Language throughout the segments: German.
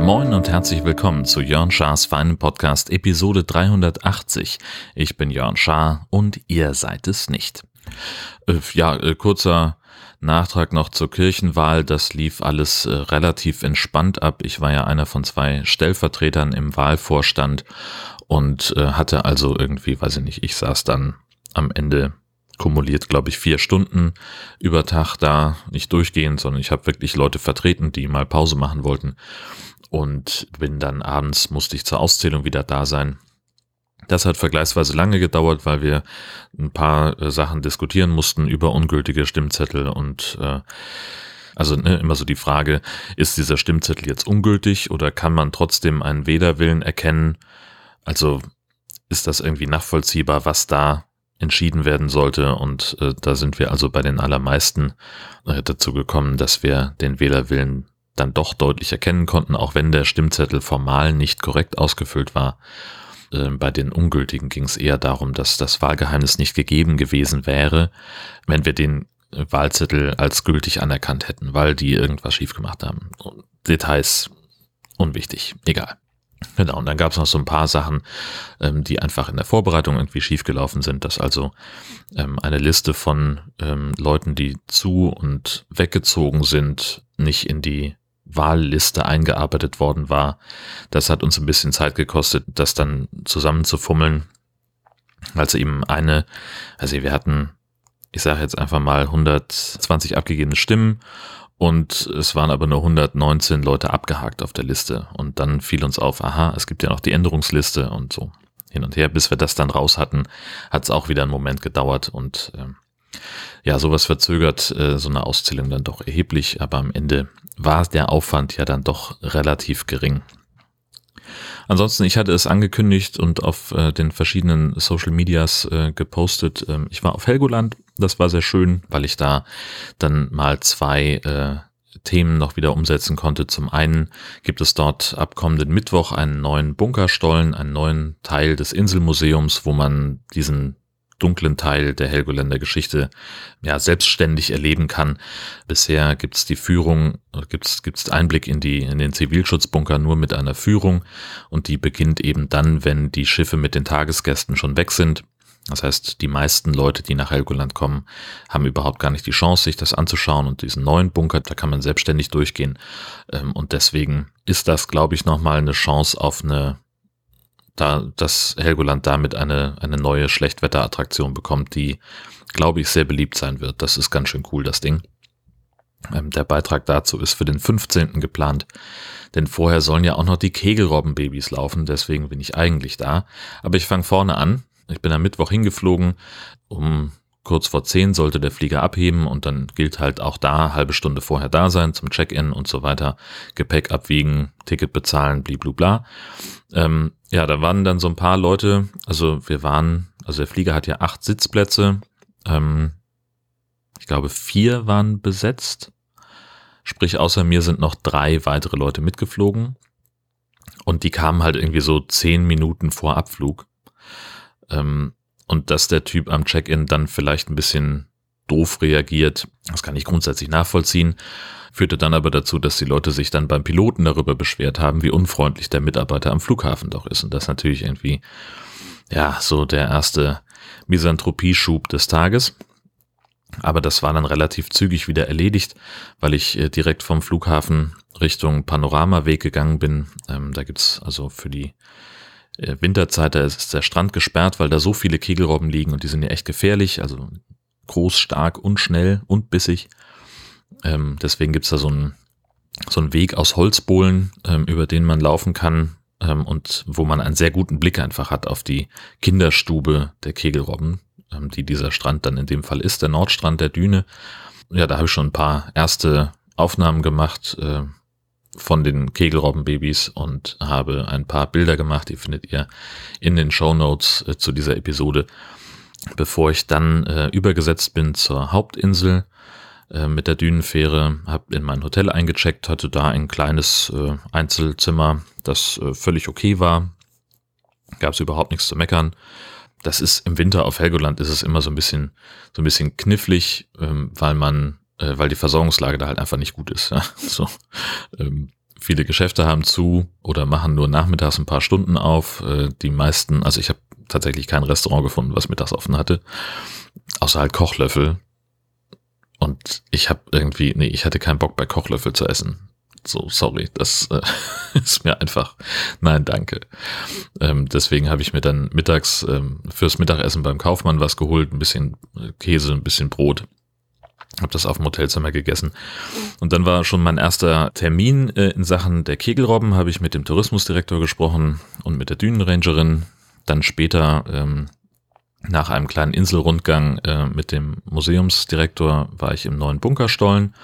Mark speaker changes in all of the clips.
Speaker 1: Moin und herzlich willkommen zu Jörn Schars feinen Podcast Episode 380. Ich bin Jörn Schaar und ihr seid es nicht. Äh, ja, äh, kurzer Nachtrag noch zur Kirchenwahl. Das lief alles äh, relativ entspannt ab. Ich war ja einer von zwei Stellvertretern im Wahlvorstand und äh, hatte also irgendwie, weiß ich nicht, ich saß dann am Ende kumuliert, glaube ich, vier Stunden über Tag da, nicht durchgehend, sondern ich habe wirklich Leute vertreten, die mal Pause machen wollten und bin dann abends, musste ich zur Auszählung wieder da sein. Das hat vergleichsweise lange gedauert, weil wir ein paar äh, Sachen diskutieren mussten über ungültige Stimmzettel und äh, also ne, immer so die Frage, ist dieser Stimmzettel jetzt ungültig oder kann man trotzdem einen Wählerwillen erkennen? Also ist das irgendwie nachvollziehbar, was da entschieden werden sollte? Und äh, da sind wir also bei den allermeisten äh, dazu gekommen, dass wir den Wählerwillen dann doch deutlich erkennen konnten, auch wenn der Stimmzettel formal nicht korrekt ausgefüllt war. Ähm, bei den Ungültigen ging es eher darum, dass das Wahlgeheimnis nicht gegeben gewesen wäre, wenn wir den Wahlzettel als gültig anerkannt hätten, weil die irgendwas schief gemacht haben. Details unwichtig, egal. Genau, und dann gab es noch so ein paar Sachen, ähm, die einfach in der Vorbereitung irgendwie schiefgelaufen sind, dass also ähm, eine Liste von ähm, Leuten, die zu und weggezogen sind, nicht in die Wahlliste eingearbeitet worden war. Das hat uns ein bisschen Zeit gekostet, das dann zusammenzufummeln. Also eben eine, also wir hatten, ich sage jetzt einfach mal 120 abgegebene Stimmen und es waren aber nur 119 Leute abgehakt auf der Liste. Und dann fiel uns auf, aha, es gibt ja noch die Änderungsliste und so hin und her. Bis wir das dann raus hatten, hat es auch wieder einen Moment gedauert und ähm, ja, sowas verzögert äh, so eine Auszählung dann doch erheblich, aber am Ende war der Aufwand ja dann doch relativ gering. Ansonsten, ich hatte es angekündigt und auf äh, den verschiedenen Social Medias äh, gepostet. Ähm, ich war auf Helgoland, das war sehr schön, weil ich da dann mal zwei äh, Themen noch wieder umsetzen konnte. Zum einen gibt es dort ab kommenden Mittwoch einen neuen Bunkerstollen, einen neuen Teil des Inselmuseums, wo man diesen dunklen Teil der Helgoländer Geschichte ja selbstständig erleben kann. Bisher gibt es die Führung, gibt es Einblick in die in den Zivilschutzbunker nur mit einer Führung und die beginnt eben dann, wenn die Schiffe mit den Tagesgästen schon weg sind. Das heißt, die meisten Leute, die nach Helgoland kommen, haben überhaupt gar nicht die Chance, sich das anzuschauen und diesen neuen Bunker, da kann man selbstständig durchgehen. Ähm, und deswegen ist das, glaube ich, nochmal eine Chance auf eine da, dass Helgoland damit eine, eine neue Schlechtwetterattraktion bekommt, die, glaube ich, sehr beliebt sein wird. Das ist ganz schön cool, das Ding. Ähm, der Beitrag dazu ist für den 15. geplant, denn vorher sollen ja auch noch die Kegelrobbenbabys laufen, deswegen bin ich eigentlich da. Aber ich fange vorne an. Ich bin am Mittwoch hingeflogen, um kurz vor 10 sollte der Flieger abheben und dann gilt halt auch da halbe Stunde vorher da sein zum Check-in und so weiter, Gepäck abwiegen, Ticket bezahlen, bliblubla. Ähm, ja, da waren dann so ein paar Leute, also wir waren, also der Flieger hat ja acht Sitzplätze, ähm, ich glaube vier waren besetzt, sprich außer mir sind noch drei weitere Leute mitgeflogen. Und die kamen halt irgendwie so zehn Minuten vor Abflug. Ähm, und dass der Typ am Check-in dann vielleicht ein bisschen doof reagiert, das kann ich grundsätzlich nachvollziehen, führte dann aber dazu, dass die Leute sich dann beim Piloten darüber beschwert haben, wie unfreundlich der Mitarbeiter am Flughafen doch ist. Und das natürlich irgendwie, ja, so der erste Misanthropie-Schub des Tages. Aber das war dann relativ zügig wieder erledigt, weil ich äh, direkt vom Flughafen Richtung Panoramaweg gegangen bin. Ähm, da gibt's also für die Winterzeit, da ist der Strand gesperrt, weil da so viele Kegelrobben liegen und die sind ja echt gefährlich, also groß, stark und schnell und bissig. Ähm, deswegen gibt's da so einen, so einen Weg aus Holzbohlen, ähm, über den man laufen kann ähm, und wo man einen sehr guten Blick einfach hat auf die Kinderstube der Kegelrobben, ähm, die dieser Strand dann in dem Fall ist, der Nordstrand der Düne. Ja, da habe ich schon ein paar erste Aufnahmen gemacht, äh, von den Kegelrobbenbabys und habe ein paar Bilder gemacht, die findet ihr in den Show Notes äh, zu dieser Episode, bevor ich dann äh, übergesetzt bin zur Hauptinsel äh, mit der Dünenfähre, habe in mein Hotel eingecheckt, hatte da ein kleines äh, Einzelzimmer, das äh, völlig okay war, gab es überhaupt nichts zu meckern. das ist im Winter auf Helgoland ist es immer so ein bisschen, so ein bisschen knifflig, ähm, weil man, äh, weil die Versorgungslage da halt einfach nicht gut ist. Ja? So, ähm, viele Geschäfte haben zu oder machen nur nachmittags ein paar Stunden auf. Äh, die meisten, also ich habe tatsächlich kein Restaurant gefunden, was mittags offen hatte, außer halt Kochlöffel. Und ich habe irgendwie, nee, ich hatte keinen Bock bei Kochlöffel zu essen. So, sorry, das äh, ist mir einfach, nein, danke. Ähm, deswegen habe ich mir dann mittags ähm, fürs Mittagessen beim Kaufmann was geholt, ein bisschen Käse, ein bisschen Brot. Habe das auf dem Hotelzimmer gegessen. Und dann war schon mein erster Termin äh, in Sachen der Kegelrobben, habe ich mit dem Tourismusdirektor gesprochen und mit der Dünenrangerin. Dann später ähm, nach einem kleinen Inselrundgang äh, mit dem Museumsdirektor war ich im neuen Bunkerstollen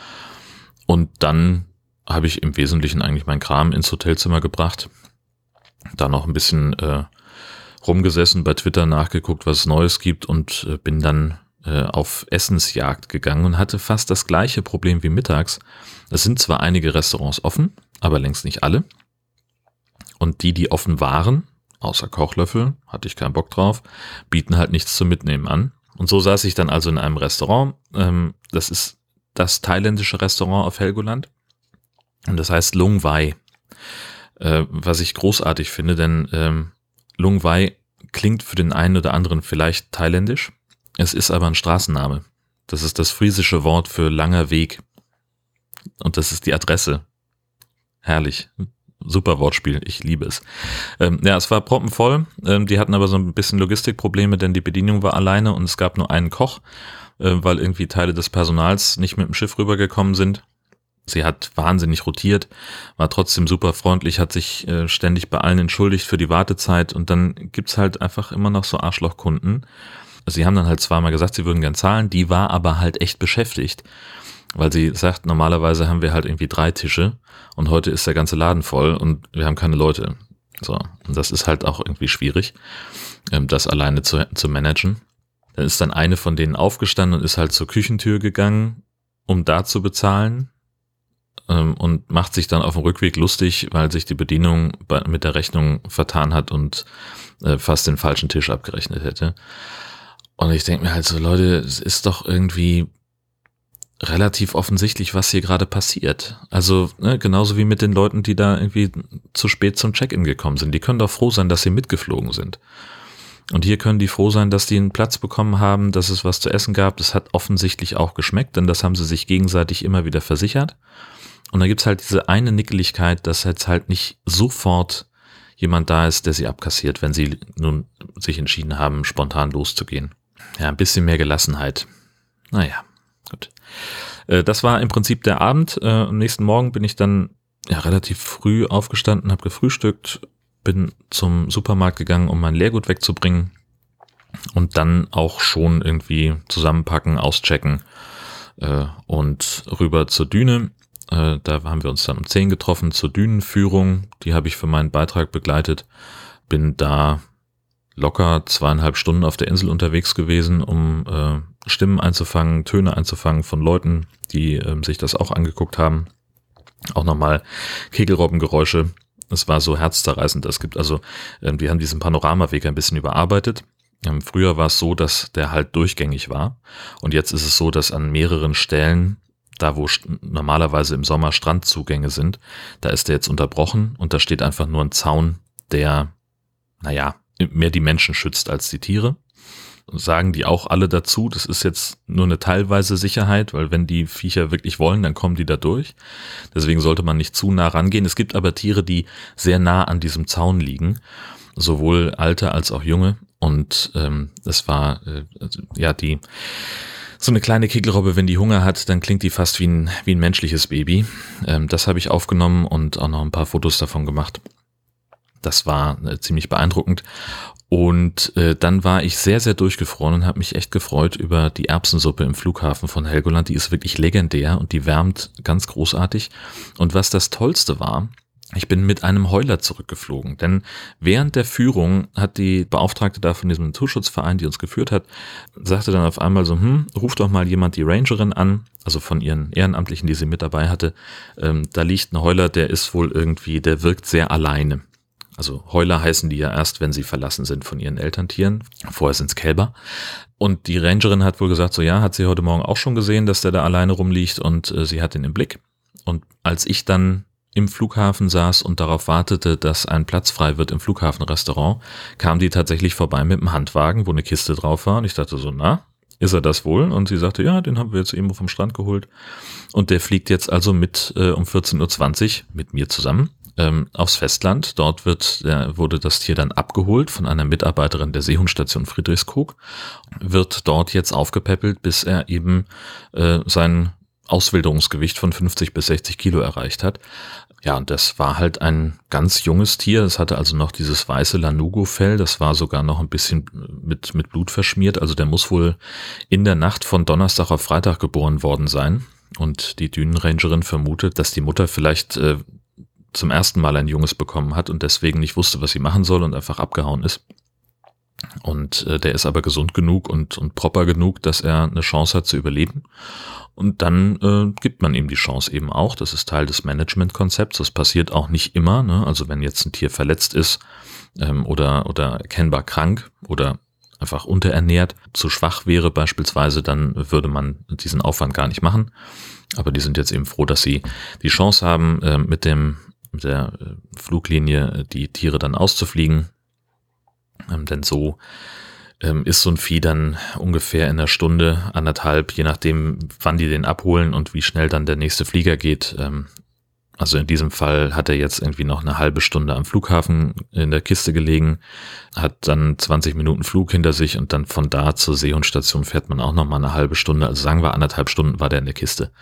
Speaker 1: und dann habe ich im Wesentlichen eigentlich mein Kram ins Hotelzimmer gebracht. Da noch ein bisschen äh, rumgesessen, bei Twitter nachgeguckt, was es Neues gibt und äh, bin dann äh, auf Essensjagd gegangen und hatte fast das gleiche Problem wie mittags. Es sind zwar einige Restaurants offen, aber längst nicht alle. Und die, die offen waren, außer Kochlöffel, hatte ich keinen Bock drauf, bieten halt nichts zum Mitnehmen an. Und so saß ich dann also in einem Restaurant. Ähm, das ist das thailändische Restaurant auf Helgoland. Und das heißt Lung Wai. Äh, was ich großartig finde, denn ähm, Lung Wai klingt für den einen oder anderen vielleicht thailändisch. Es ist aber ein Straßenname. Das ist das friesische Wort für langer Weg. Und das ist die Adresse. Herrlich. Super Wortspiel, ich liebe es. Ähm, ja, es war proppenvoll. Ähm, die hatten aber so ein bisschen Logistikprobleme, denn die Bedienung war alleine und es gab nur einen Koch, äh, weil irgendwie Teile des Personals nicht mit dem Schiff rübergekommen sind. Sie hat wahnsinnig rotiert, war trotzdem super freundlich, hat sich äh, ständig bei allen entschuldigt für die Wartezeit und dann gibt's halt einfach immer noch so Arschlochkunden. Sie haben dann halt zweimal gesagt, sie würden gern zahlen, die war aber halt echt beschäftigt, weil sie sagt, normalerweise haben wir halt irgendwie drei Tische und heute ist der ganze Laden voll und wir haben keine Leute. So, und das ist halt auch irgendwie schwierig, ähm, das alleine zu, zu managen. Dann ist dann eine von denen aufgestanden und ist halt zur Küchentür gegangen, um da zu bezahlen ähm, und macht sich dann auf dem Rückweg lustig, weil sich die Bedienung mit der Rechnung vertan hat und äh, fast den falschen Tisch abgerechnet hätte. Und ich denke mir halt so, Leute, es ist doch irgendwie relativ offensichtlich, was hier gerade passiert. Also ne, genauso wie mit den Leuten, die da irgendwie zu spät zum Check-in gekommen sind. Die können doch froh sein, dass sie mitgeflogen sind. Und hier können die froh sein, dass die einen Platz bekommen haben, dass es was zu essen gab. Das hat offensichtlich auch geschmeckt, denn das haben sie sich gegenseitig immer wieder versichert. Und da gibt's halt diese eine Nickeligkeit, dass jetzt halt nicht sofort jemand da ist, der sie abkassiert, wenn sie nun sich entschieden haben, spontan loszugehen. Ja, ein bisschen mehr Gelassenheit. Naja, gut. Äh, das war im Prinzip der Abend. Äh, am nächsten Morgen bin ich dann ja, relativ früh aufgestanden, habe gefrühstückt, bin zum Supermarkt gegangen, um mein Leergut wegzubringen und dann auch schon irgendwie zusammenpacken, auschecken äh, und rüber zur Düne. Äh, da haben wir uns dann um 10 getroffen zur Dünenführung. Die habe ich für meinen Beitrag begleitet. Bin da locker zweieinhalb Stunden auf der Insel unterwegs gewesen, um äh, Stimmen einzufangen, Töne einzufangen von Leuten, die äh, sich das auch angeguckt haben. Auch nochmal Kegelrobbengeräusche. Es war so herzzerreißend. Es gibt also, äh, wir haben diesen Panoramaweg ein bisschen überarbeitet. Ähm, früher war es so, dass der halt durchgängig war. Und jetzt ist es so, dass an mehreren Stellen da wo normalerweise im Sommer Strandzugänge sind, da ist der jetzt unterbrochen und da steht einfach nur ein Zaun, der, naja, mehr die Menschen schützt als die Tiere. Sagen die auch alle dazu, das ist jetzt nur eine teilweise Sicherheit, weil wenn die Viecher wirklich wollen, dann kommen die da durch. Deswegen sollte man nicht zu nah rangehen. Es gibt aber Tiere, die sehr nah an diesem Zaun liegen, sowohl alte als auch junge. Und ähm, das war äh, ja die so eine kleine Kegelrobbe, wenn die Hunger hat, dann klingt die fast wie ein, wie ein menschliches Baby. Ähm, das habe ich aufgenommen und auch noch ein paar Fotos davon gemacht. Das war äh, ziemlich beeindruckend. Und äh, dann war ich sehr, sehr durchgefroren und habe mich echt gefreut über die Erbsensuppe im Flughafen von Helgoland. Die ist wirklich legendär und die wärmt ganz großartig. Und was das Tollste war, ich bin mit einem Heuler zurückgeflogen, denn während der Führung hat die Beauftragte da von diesem Naturschutzverein, die uns geführt hat, sagte dann auf einmal so, hm, ruf doch mal jemand die Rangerin an, also von ihren Ehrenamtlichen, die sie mit dabei hatte. Ähm, da liegt ein Heuler, der ist wohl irgendwie, der wirkt sehr alleine. Also Heuler heißen die ja erst, wenn sie verlassen sind von ihren Elterntieren. Vorher sind's Kälber. Und die Rangerin hat wohl gesagt, so ja, hat sie heute Morgen auch schon gesehen, dass der da alleine rumliegt und äh, sie hat ihn im Blick. Und als ich dann im Flughafen saß und darauf wartete, dass ein Platz frei wird im Flughafenrestaurant, kam die tatsächlich vorbei mit einem Handwagen, wo eine Kiste drauf war. Und ich dachte so, na, ist er das wohl? Und sie sagte, ja, den haben wir jetzt irgendwo vom Strand geholt. Und der fliegt jetzt also mit äh, um 14.20 Uhr mit mir zusammen ähm, aufs Festland. Dort wird, äh, wurde das Tier dann abgeholt von einer Mitarbeiterin der Seehundstation Friedrichskoog, wird dort jetzt aufgepäppelt, bis er eben äh, sein Auswilderungsgewicht von 50 bis 60 Kilo erreicht hat. Ja, und das war halt ein ganz junges Tier. Es hatte also noch dieses weiße Lanugo-Fell. Das war sogar noch ein bisschen mit, mit Blut verschmiert. Also der muss wohl in der Nacht von Donnerstag auf Freitag geboren worden sein. Und die Dünenrangerin vermutet, dass die Mutter vielleicht äh, zum ersten Mal ein Junges bekommen hat und deswegen nicht wusste, was sie machen soll und einfach abgehauen ist. Und äh, der ist aber gesund genug und, und proper genug, dass er eine Chance hat zu überleben. Und dann äh, gibt man ihm die Chance eben auch. Das ist Teil des Management-Konzepts. Das passiert auch nicht immer. Ne? Also wenn jetzt ein Tier verletzt ist ähm, oder, oder erkennbar krank oder einfach unterernährt, zu schwach wäre beispielsweise, dann würde man diesen Aufwand gar nicht machen. Aber die sind jetzt eben froh, dass sie die Chance haben, äh, mit dem der äh, Fluglinie die Tiere dann auszufliegen. Ähm, denn so ähm, ist so ein Vieh dann ungefähr in einer Stunde, anderthalb, je nachdem, wann die den abholen und wie schnell dann der nächste Flieger geht. Ähm, also in diesem Fall hat er jetzt irgendwie noch eine halbe Stunde am Flughafen in der Kiste gelegen, hat dann 20 Minuten Flug hinter sich und dann von da zur Seehundstation fährt man auch noch mal eine halbe Stunde. Also sagen wir anderthalb Stunden war der in der Kiste.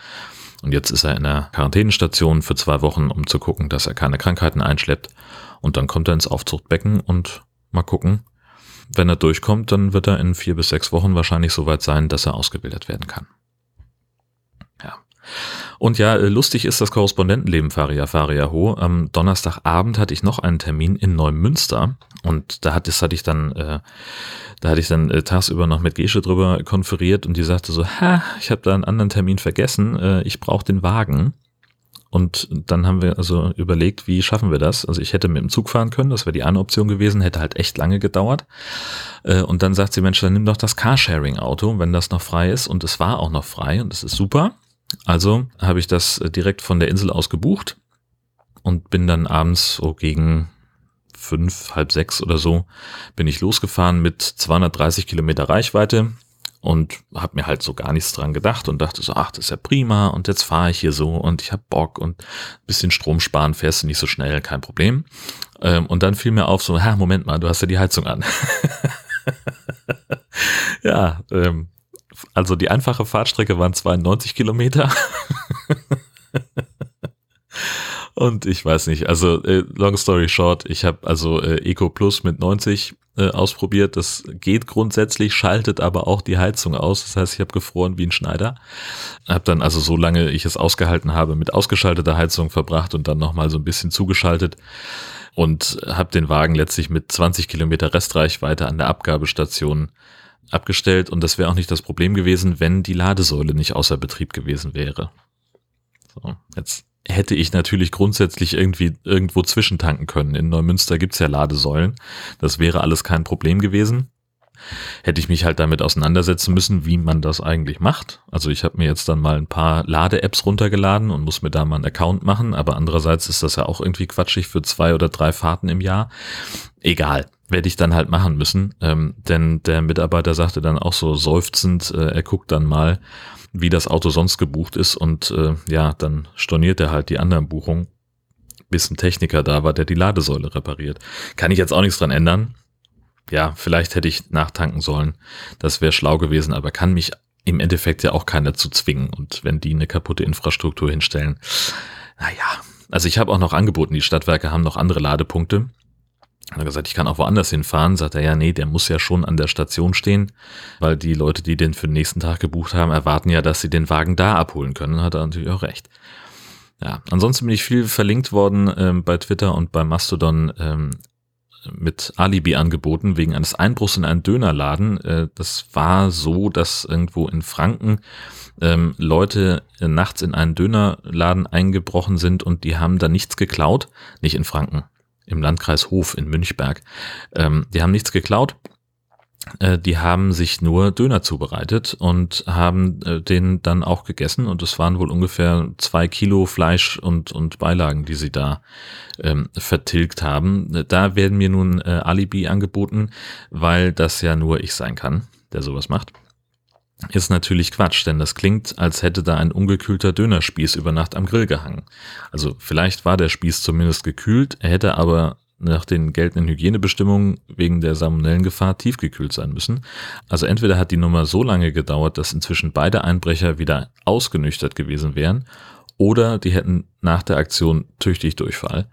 Speaker 1: Und jetzt ist er in der Quarantänestation für zwei Wochen, um zu gucken, dass er keine Krankheiten einschleppt. Und dann kommt er ins Aufzuchtbecken und mal gucken, wenn er durchkommt, dann wird er in vier bis sechs Wochen wahrscheinlich soweit sein, dass er ausgebildet werden kann. Ja. Und ja, äh, lustig ist das Korrespondentenleben Faria Faria Ho. Am Donnerstagabend hatte ich noch einen Termin in Neumünster und da hatte, das hatte ich dann, äh, da hatte ich dann äh, tagsüber noch mit Gesche drüber konferiert und die sagte so, ha, ich habe da einen anderen Termin vergessen, äh, ich brauche den Wagen. Und dann haben wir also überlegt, wie schaffen wir das? Also ich hätte mit dem Zug fahren können, das wäre die eine Option gewesen, hätte halt echt lange gedauert. Äh, und dann sagt sie, Mensch, dann nimm doch das Carsharing-Auto, wenn das noch frei ist. Und es war auch noch frei und es ist super. Also habe ich das äh, direkt von der Insel aus gebucht und bin dann abends so gegen fünf, halb sechs oder so, bin ich losgefahren mit 230 Kilometer Reichweite und habe mir halt so gar nichts dran gedacht und dachte so, ach, das ist ja prima und jetzt fahre ich hier so und ich habe Bock und bisschen Strom sparen, fährst du nicht so schnell, kein Problem. Ähm, und dann fiel mir auf so, ha, Moment mal, du hast ja die Heizung an. ja, ähm, also die einfache Fahrtstrecke waren 92 Kilometer. Und ich weiß nicht, also äh, long story short, ich habe also äh, Eco Plus mit 90 äh, ausprobiert. Das geht grundsätzlich, schaltet aber auch die Heizung aus. Das heißt, ich habe gefroren wie ein Schneider. Habe dann also so lange ich es ausgehalten habe mit ausgeschalteter Heizung verbracht und dann nochmal so ein bisschen zugeschaltet und habe den Wagen letztlich mit 20 Kilometer Restreichweite an der Abgabestation abgestellt und das wäre auch nicht das Problem gewesen, wenn die Ladesäule nicht außer Betrieb gewesen wäre. So, jetzt hätte ich natürlich grundsätzlich irgendwie irgendwo zwischentanken können. In Neumünster gibt's ja Ladesäulen. Das wäre alles kein Problem gewesen. Hätte ich mich halt damit auseinandersetzen müssen, wie man das eigentlich macht. Also ich habe mir jetzt dann mal ein paar Lade-Apps runtergeladen und muss mir da mal einen Account machen. Aber andererseits ist das ja auch irgendwie quatschig für zwei oder drei Fahrten im Jahr. Egal werde ich dann halt machen müssen. Ähm, denn der Mitarbeiter sagte dann auch so seufzend, äh, er guckt dann mal, wie das Auto sonst gebucht ist und äh, ja, dann storniert er halt die anderen Buchungen, bis ein Techniker da war, der die Ladesäule repariert. Kann ich jetzt auch nichts dran ändern. Ja, vielleicht hätte ich nachtanken sollen. Das wäre schlau gewesen, aber kann mich im Endeffekt ja auch keiner zu zwingen. Und wenn die eine kaputte Infrastruktur hinstellen, naja. Also ich habe auch noch angeboten, die Stadtwerke haben noch andere Ladepunkte. Hat er gesagt, ich kann auch woanders hinfahren. Sagt er, ja, nee, der muss ja schon an der Station stehen, weil die Leute, die den für den nächsten Tag gebucht haben, erwarten ja, dass sie den Wagen da abholen können. Hat er natürlich auch recht. Ja, ansonsten bin ich viel verlinkt worden ähm, bei Twitter und bei Mastodon ähm, mit Alibi-Angeboten wegen eines Einbruchs in einen Dönerladen. Äh, das war so, dass irgendwo in Franken ähm, Leute äh, nachts in einen Dönerladen eingebrochen sind und die haben da nichts geklaut. Nicht in Franken, im Landkreis Hof in Münchberg. Ähm, die haben nichts geklaut. Äh, die haben sich nur Döner zubereitet und haben äh, den dann auch gegessen und es waren wohl ungefähr zwei Kilo Fleisch und, und Beilagen, die sie da ähm, vertilgt haben. Da werden mir nun äh, Alibi angeboten, weil das ja nur ich sein kann, der sowas macht. Ist natürlich Quatsch, denn das klingt, als hätte da ein ungekühlter Dönerspieß über Nacht am Grill gehangen. Also vielleicht war der Spieß zumindest gekühlt, er hätte aber nach den geltenden Hygienebestimmungen wegen der Salmonellengefahr tiefgekühlt sein müssen. Also entweder hat die Nummer so lange gedauert, dass inzwischen beide Einbrecher wieder ausgenüchtert gewesen wären, oder die hätten nach der Aktion tüchtig Durchfall.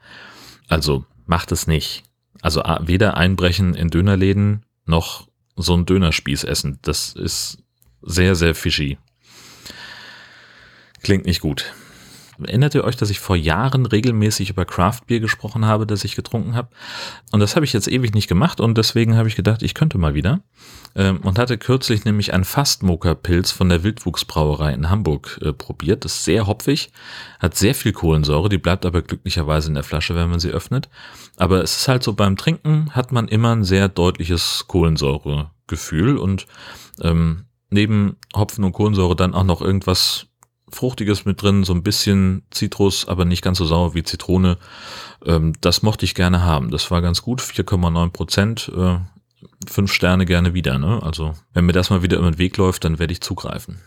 Speaker 1: Also macht es nicht. Also weder einbrechen in Dönerläden noch so ein Dönerspieß essen. Das ist sehr, sehr fishy. Klingt nicht gut. Erinnert ihr euch, dass ich vor Jahren regelmäßig über Craftbier gesprochen habe, das ich getrunken habe? Und das habe ich jetzt ewig nicht gemacht und deswegen habe ich gedacht, ich könnte mal wieder. Ähm, und hatte kürzlich nämlich einen Fastmoker-Pilz von der Wildwuchsbrauerei in Hamburg äh, probiert. Das ist sehr hopfig, hat sehr viel Kohlensäure, die bleibt aber glücklicherweise in der Flasche, wenn man sie öffnet. Aber es ist halt so, beim Trinken hat man immer ein sehr deutliches Kohlensäuregefühl und ähm, neben Hopfen und Kohlensäure dann auch noch irgendwas Fruchtiges mit drin, so ein bisschen Zitrus, aber nicht ganz so sauer wie Zitrone. Ähm, das mochte ich gerne haben. Das war ganz gut, 4,9 Prozent. Äh, fünf Sterne gerne wieder. Ne? Also wenn mir das mal wieder über den Weg läuft, dann werde ich zugreifen.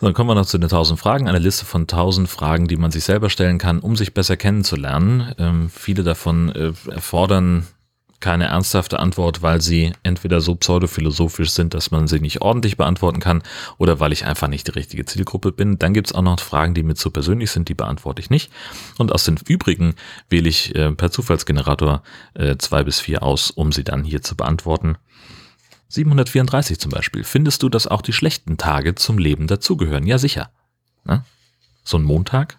Speaker 1: So, dann kommen wir noch zu den 1000 Fragen. Eine Liste von 1000 Fragen, die man sich selber stellen kann, um sich besser kennenzulernen. Ähm, viele davon äh, erfordern keine ernsthafte Antwort, weil sie entweder so pseudophilosophisch sind, dass man sie nicht ordentlich beantworten kann oder weil ich einfach nicht die richtige Zielgruppe bin. Dann gibt es auch noch Fragen, die mir zu persönlich sind, die beantworte ich nicht. Und aus den übrigen wähle ich äh, per Zufallsgenerator äh, zwei bis vier aus, um sie dann hier zu beantworten. 734 zum Beispiel. Findest du, dass auch die schlechten Tage zum Leben dazugehören? Ja, sicher. Na? So ein Montag?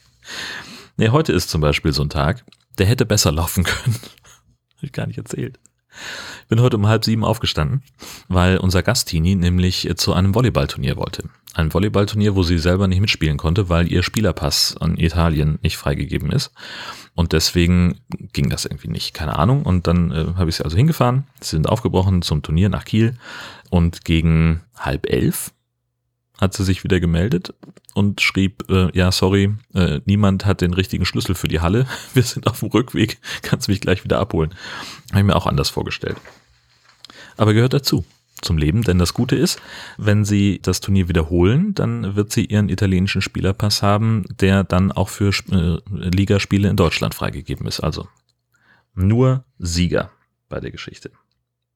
Speaker 1: nee, heute ist zum Beispiel so ein Tag, der hätte besser laufen können ich gar nicht erzählt. Ich bin heute um halb sieben aufgestanden, weil unser Gastini nämlich zu einem Volleyballturnier wollte. Ein Volleyballturnier, wo sie selber nicht mitspielen konnte, weil ihr Spielerpass an Italien nicht freigegeben ist. Und deswegen ging das irgendwie nicht, keine Ahnung. Und dann äh, habe ich sie also hingefahren. Sie sind aufgebrochen zum Turnier nach Kiel. Und gegen halb elf hat sie sich wieder gemeldet und schrieb, äh, ja, sorry, äh, niemand hat den richtigen Schlüssel für die Halle. Wir sind auf dem Rückweg, kannst mich gleich wieder abholen. Habe ich mir auch anders vorgestellt. Aber gehört dazu zum Leben, denn das Gute ist, wenn sie das Turnier wiederholen, dann wird sie ihren italienischen Spielerpass haben, der dann auch für äh, Ligaspiele in Deutschland freigegeben ist. Also nur Sieger bei der Geschichte.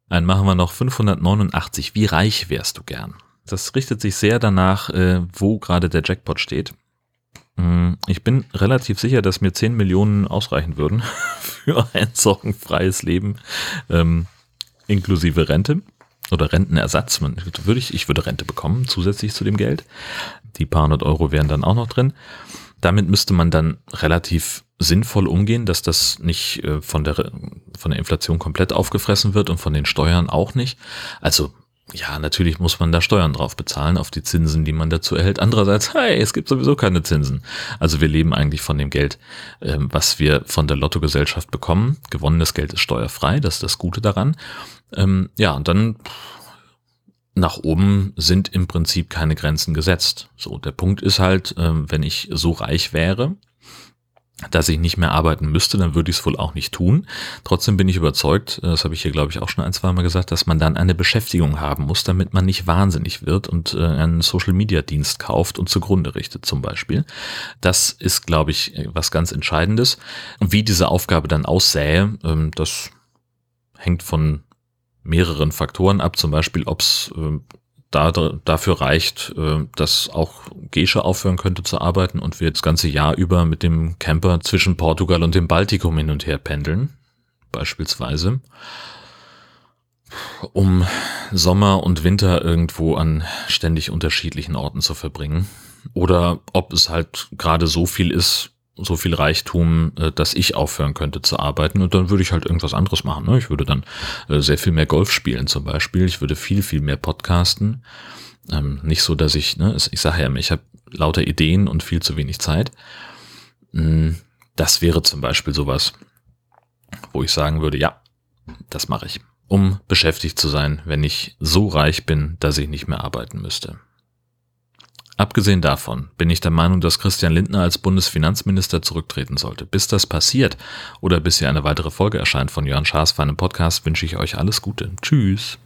Speaker 1: Einen machen wir noch 589. Wie reich wärst du gern? Das richtet sich sehr danach, äh, wo gerade der Jackpot steht. Mm, ich bin relativ sicher, dass mir 10 Millionen ausreichen würden für ein sorgenfreies Leben, ähm, inklusive Rente oder Rentenersatz. Würde ich, ich würde Rente bekommen, zusätzlich zu dem Geld. Die paar hundert Euro wären dann auch noch drin. Damit müsste man dann relativ sinnvoll umgehen, dass das nicht äh, von der von der Inflation komplett aufgefressen wird und von den Steuern auch nicht. Also ja, natürlich muss man da Steuern drauf bezahlen, auf die Zinsen, die man dazu erhält. Andererseits, hey, es gibt sowieso keine Zinsen. Also wir leben eigentlich von dem Geld, ähm, was wir von der Lottogesellschaft bekommen. Gewonnenes Geld ist steuerfrei, das ist das Gute daran. Ähm, ja, und dann nach oben sind im Prinzip keine Grenzen gesetzt. So, der Punkt ist halt, ähm, wenn ich so reich wäre, dass ich nicht mehr arbeiten müsste, dann würde ich es wohl auch nicht tun. Trotzdem bin ich überzeugt, das habe ich hier glaube ich auch schon ein, zwei gesagt, dass man dann eine Beschäftigung haben muss, damit man nicht wahnsinnig wird und äh, einen Social-Media-Dienst kauft und zugrunde richtet zum Beispiel. Das ist glaube ich was ganz Entscheidendes. Und wie diese Aufgabe dann aussähe, ähm, das hängt von mehreren Faktoren ab, zum Beispiel ob es äh, da, dafür reicht, äh, dass auch Gesche aufhören könnte zu arbeiten und wir das ganze Jahr über mit dem Camper zwischen Portugal und dem Baltikum hin und her pendeln, beispielsweise, um Sommer und Winter irgendwo an ständig unterschiedlichen Orten zu verbringen. Oder ob es halt gerade so viel ist, so viel Reichtum, äh, dass ich aufhören könnte zu arbeiten und dann würde ich halt irgendwas anderes machen. Ne? Ich würde dann äh, sehr viel mehr Golf spielen zum Beispiel. Ich würde viel, viel mehr podcasten. Ähm, nicht so, dass ich, ne, ich sage ja, ich habe lauter Ideen und viel zu wenig Zeit. Mm, das wäre zum Beispiel sowas. wo ich sagen würde, ja, das mache ich, um beschäftigt zu sein, wenn ich so reich bin, dass ich nicht mehr arbeiten müsste. Abgesehen davon bin ich der Meinung, dass Christian Lindner als Bundesfinanzminister zurücktreten sollte. Bis das passiert oder bis hier eine weitere Folge erscheint von Jörn Schaas für einen Podcast, wünsche ich euch alles Gute. Tschüss.